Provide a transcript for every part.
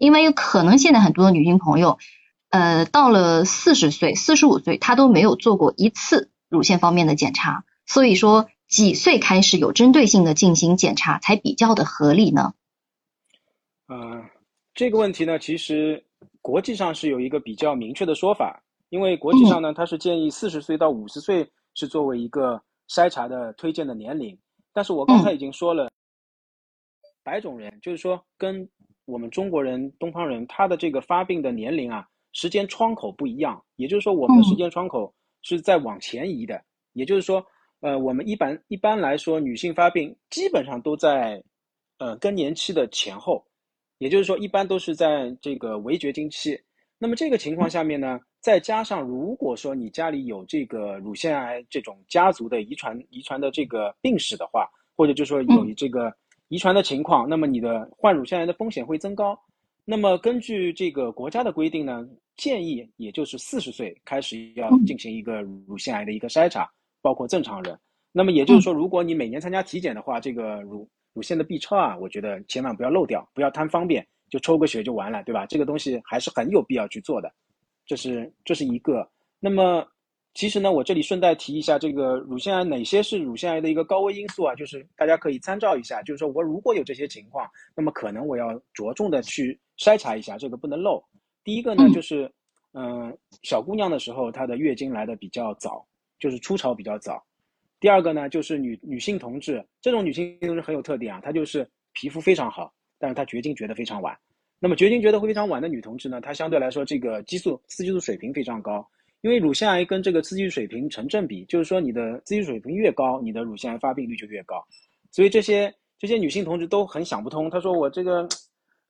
因为可能现在很多的女性朋友，呃，到了四十岁、四十五岁，她都没有做过一次乳腺方面的检查，所以说几岁开始有针对性的进行检查才比较的合理呢？呃，这个问题呢，其实国际上是有一个比较明确的说法，因为国际上呢，它是建议四十岁到五十岁是作为一个筛查的推荐的年龄，但是我刚才已经说了，白种人就是说跟我们中国人、东方人他的这个发病的年龄啊，时间窗口不一样，也就是说我们的时间窗口是在往前移的，也就是说，呃，我们一般一般来说女性发病基本上都在呃更年期的前后。也就是说，一般都是在这个围绝经期。那么这个情况下面呢，再加上如果说你家里有这个乳腺癌这种家族的遗传遗传的这个病史的话，或者就说有这个遗传的情况，那么你的患乳腺癌的风险会增高。那么根据这个国家的规定呢，建议也就是四十岁开始要进行一个乳腺癌的一个筛查，包括正常人。那么也就是说，如果你每年参加体检的话，这个乳乳腺的 B 超啊，我觉得千万不要漏掉，不要贪方便就抽个血就完了，对吧？这个东西还是很有必要去做的，这是这是一个。那么其实呢，我这里顺带提一下，这个乳腺癌哪些是乳腺癌的一个高危因素啊？就是大家可以参照一下，就是说我如果有这些情况，那么可能我要着重的去筛查一下，这个不能漏。第一个呢，就是嗯，小姑娘的时候她的月经来的比较早，就是初潮比较早。第二个呢，就是女女性同志，这种女性同志很有特点啊，她就是皮肤非常好，但是她绝经觉得非常晚。那么绝经觉得会非常晚的女同志呢，她相对来说这个激素雌激素水平非常高，因为乳腺癌跟这个雌激素水平成正比，就是说你的雌激素水平越高，你的乳腺癌发病率就越高。所以这些这些女性同志都很想不通，她说我这个，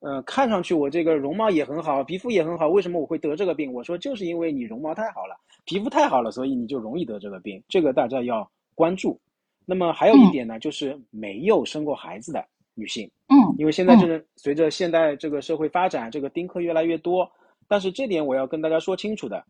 呃，看上去我这个容貌也很好，皮肤也很好，为什么我会得这个病？我说就是因为你容貌太好了，皮肤太好了，所以你就容易得这个病。这个大家要。关注，那么还有一点呢，就是没有生过孩子的女性，嗯，因为现在就是随着现代这个社会发展，这个丁克越来越多，但是这点我要跟大家说清楚的，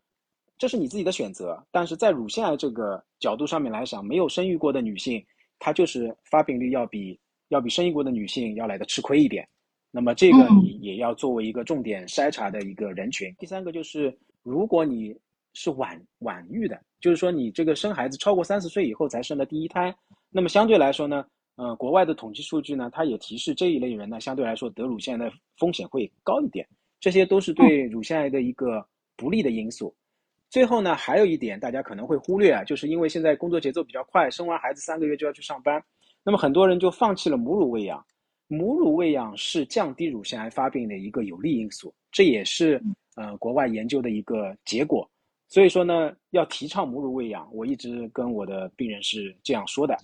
这是你自己的选择，但是在乳腺癌这个角度上面来讲，没有生育过的女性，她就是发病率要比要比生育过的女性要来的吃亏一点，那么这个你也要作为一个重点筛查的一个人群。第三个就是，如果你是晚晚育的。就是说，你这个生孩子超过三十岁以后才生的第一胎，那么相对来说呢，呃，国外的统计数据呢，它也提示这一类人呢，相对来说得乳腺癌的风险会高一点，这些都是对乳腺癌的一个不利的因素。最后呢，还有一点大家可能会忽略啊，就是因为现在工作节奏比较快，生完孩子三个月就要去上班，那么很多人就放弃了母乳喂养。母乳喂养是降低乳腺癌发病的一个有利因素，这也是呃国外研究的一个结果。所以说呢，要提倡母乳喂养，我一直跟我的病人是这样说的。